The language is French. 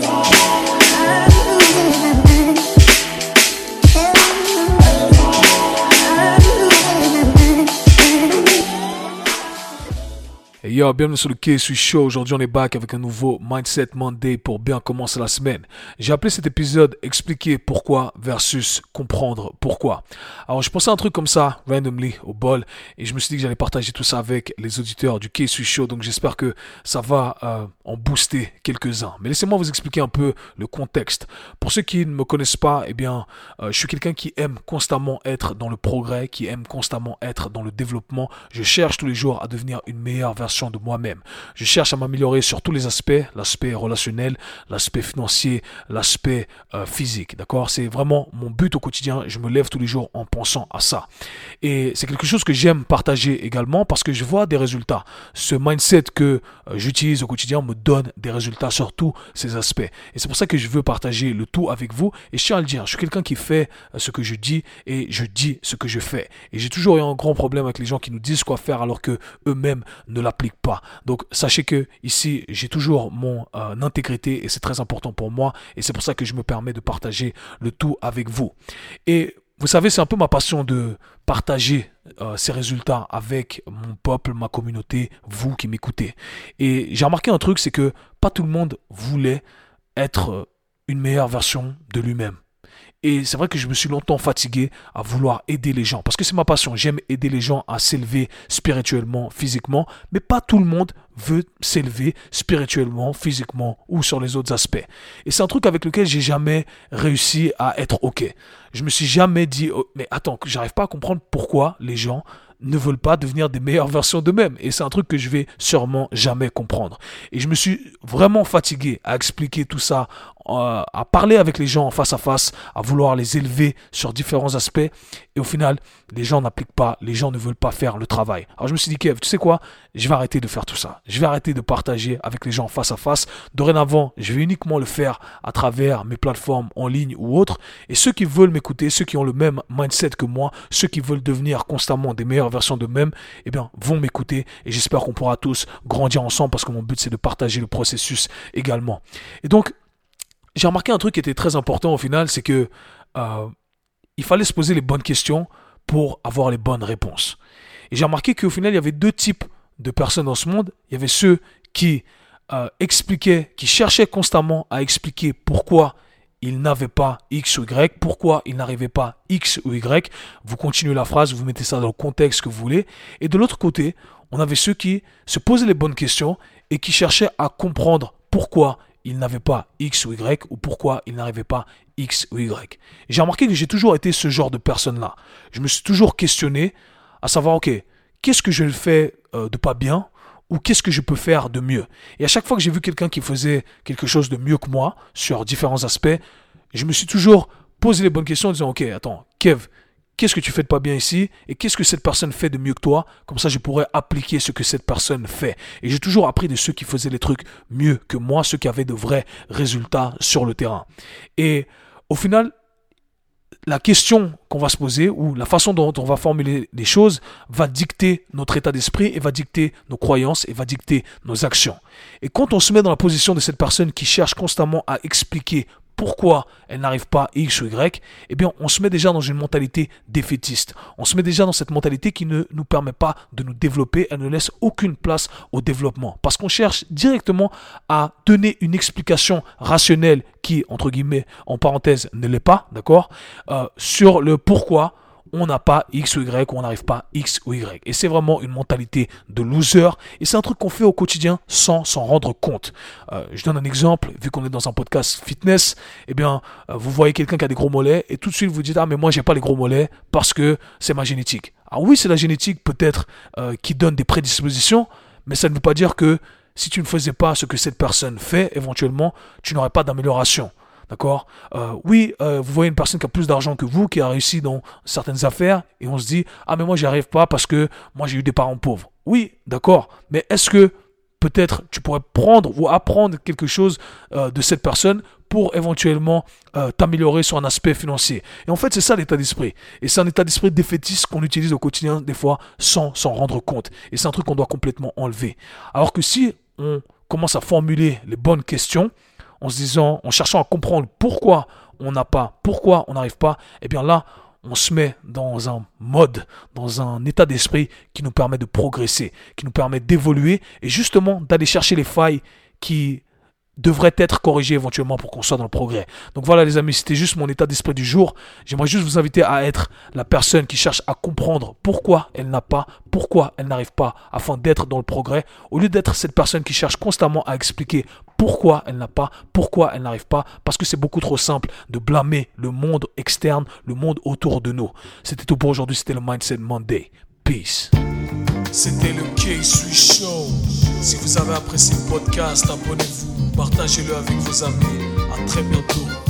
today. Yo, bienvenue sur le KSU Show. Aujourd'hui, on est back avec un nouveau Mindset Monday pour bien commencer la semaine. J'ai appelé cet épisode Expliquer pourquoi versus comprendre pourquoi. Alors, je pensais à un truc comme ça, randomly, au bol, et je me suis dit que j'allais partager tout ça avec les auditeurs du KSU Show. Donc, j'espère que ça va euh, en booster quelques-uns. Mais laissez-moi vous expliquer un peu le contexte. Pour ceux qui ne me connaissent pas, eh bien, euh, je suis quelqu'un qui aime constamment être dans le progrès, qui aime constamment être dans le développement. Je cherche tous les jours à devenir une meilleure version de moi-même. Je cherche à m'améliorer sur tous les aspects, l'aspect relationnel, l'aspect financier, l'aspect euh, physique. D'accord? C'est vraiment mon but au quotidien. Je me lève tous les jours en pensant à ça. Et c'est quelque chose que j'aime partager également parce que je vois des résultats. Ce mindset que euh, j'utilise au quotidien me donne des résultats sur tous ces aspects. Et c'est pour ça que je veux partager le tout avec vous. Et je tiens à le dire, je suis quelqu'un qui fait euh, ce que je dis et je dis ce que je fais. Et j'ai toujours eu un grand problème avec les gens qui nous disent quoi faire alors que eux-mêmes ne l'appliquent pas. Donc sachez que ici j'ai toujours mon euh, intégrité et c'est très important pour moi et c'est pour ça que je me permets de partager le tout avec vous. Et vous savez, c'est un peu ma passion de partager euh, ces résultats avec mon peuple, ma communauté, vous qui m'écoutez. Et j'ai remarqué un truc, c'est que pas tout le monde voulait être une meilleure version de lui-même. Et c'est vrai que je me suis longtemps fatigué à vouloir aider les gens. Parce que c'est ma passion. J'aime aider les gens à s'élever spirituellement, physiquement. Mais pas tout le monde veut s'élever spirituellement, physiquement ou sur les autres aspects. Et c'est un truc avec lequel j'ai jamais réussi à être OK. Je me suis jamais dit, oh, mais attends, j'arrive pas à comprendre pourquoi les gens ne veulent pas devenir des meilleures versions d'eux-mêmes. Et c'est un truc que je vais sûrement jamais comprendre. Et je me suis vraiment fatigué à expliquer tout ça, euh, à parler avec les gens en face à face, à vouloir les élever sur différents aspects. Et au final, les gens n'appliquent pas, les gens ne veulent pas faire le travail. Alors je me suis dit, Kev, tu sais quoi? Je vais arrêter de faire tout ça. Je vais arrêter de partager avec les gens face à face. Dorénavant, je vais uniquement le faire à travers mes plateformes en ligne ou autres. Et ceux qui veulent m'écouter, ceux qui ont le même mindset que moi, ceux qui veulent devenir constamment des meilleures versions d'eux-mêmes, eh bien, vont m'écouter. Et j'espère qu'on pourra tous grandir ensemble parce que mon but, c'est de partager le processus également. Et donc, j'ai remarqué un truc qui était très important au final, c'est que euh, il fallait se poser les bonnes questions pour avoir les bonnes réponses. Et j'ai remarqué qu'au final, il y avait deux types de personnes dans ce monde. Il y avait ceux qui euh, expliquaient, qui cherchaient constamment à expliquer pourquoi ils n'avaient pas X ou Y, pourquoi ils n'arrivaient pas X ou Y. Vous continuez la phrase, vous mettez ça dans le contexte que vous voulez. Et de l'autre côté, on avait ceux qui se posaient les bonnes questions et qui cherchaient à comprendre pourquoi ils n'avaient pas X ou Y ou pourquoi ils n'arrivaient pas X ou Y. J'ai remarqué que j'ai toujours été ce genre de personne-là. Je me suis toujours questionné à savoir, ok, qu'est-ce que je fais euh, de pas bien ou qu'est-ce que je peux faire de mieux? Et à chaque fois que j'ai vu quelqu'un qui faisait quelque chose de mieux que moi sur différents aspects, je me suis toujours posé les bonnes questions en disant, ok, attends, Kev, qu'est-ce que tu fais de pas bien ici et qu'est-ce que cette personne fait de mieux que toi? Comme ça, je pourrais appliquer ce que cette personne fait. Et j'ai toujours appris de ceux qui faisaient les trucs mieux que moi, ceux qui avaient de vrais résultats sur le terrain. Et au final, la question qu'on va se poser ou la façon dont on va formuler les choses va dicter notre état d'esprit et va dicter nos croyances et va dicter nos actions. Et quand on se met dans la position de cette personne qui cherche constamment à expliquer pourquoi elle n'arrive pas X ou Y, eh bien, on se met déjà dans une mentalité défaitiste. On se met déjà dans cette mentalité qui ne nous permet pas de nous développer, elle ne laisse aucune place au développement. Parce qu'on cherche directement à donner une explication rationnelle qui, entre guillemets, en parenthèse, ne l'est pas, d'accord, euh, sur le pourquoi on n'a pas X ou Y on n'arrive pas X ou Y. Et c'est vraiment une mentalité de loser. Et c'est un truc qu'on fait au quotidien sans s'en rendre compte. Euh, je donne un exemple, vu qu'on est dans un podcast fitness, eh bien, euh, vous voyez quelqu'un qui a des gros mollets et tout de suite vous dites, ah mais moi j'ai pas les gros mollets parce que c'est ma génétique. Ah oui, c'est la génétique peut-être euh, qui donne des prédispositions, mais ça ne veut pas dire que si tu ne faisais pas ce que cette personne fait, éventuellement, tu n'aurais pas d'amélioration. D'accord? Euh, Oui, euh, vous voyez une personne qui a plus d'argent que vous, qui a réussi dans certaines affaires, et on se dit, ah mais moi j'y arrive pas parce que moi j'ai eu des parents pauvres. Oui, d'accord, mais est-ce que peut-être tu pourrais prendre ou apprendre quelque chose euh, de cette personne pour éventuellement t'améliorer sur un aspect financier? Et en fait, c'est ça l'état d'esprit. Et c'est un état d'esprit défaitiste qu'on utilise au quotidien des fois sans s'en rendre compte. Et c'est un truc qu'on doit complètement enlever. Alors que si on commence à formuler les bonnes questions, en se disant, en cherchant à comprendre pourquoi on n'a pas, pourquoi on n'arrive pas, eh bien là, on se met dans un mode, dans un état d'esprit qui nous permet de progresser, qui nous permet d'évoluer et justement d'aller chercher les failles qui devrait être corrigé éventuellement pour qu'on soit dans le progrès. Donc voilà les amis, c'était juste mon état d'esprit du jour. J'aimerais juste vous inviter à être la personne qui cherche à comprendre pourquoi elle n'a pas, pourquoi elle n'arrive pas afin d'être dans le progrès, au lieu d'être cette personne qui cherche constamment à expliquer pourquoi elle n'a pas, pourquoi elle n'arrive pas, parce que c'est beaucoup trop simple de blâmer le monde externe, le monde autour de nous. C'était tout pour aujourd'hui, c'était le Mindset Monday. Peace. C'était le K-Sui Show. Si vous avez apprécié le podcast, abonnez-vous, partagez-le avec vos amis. À très bientôt.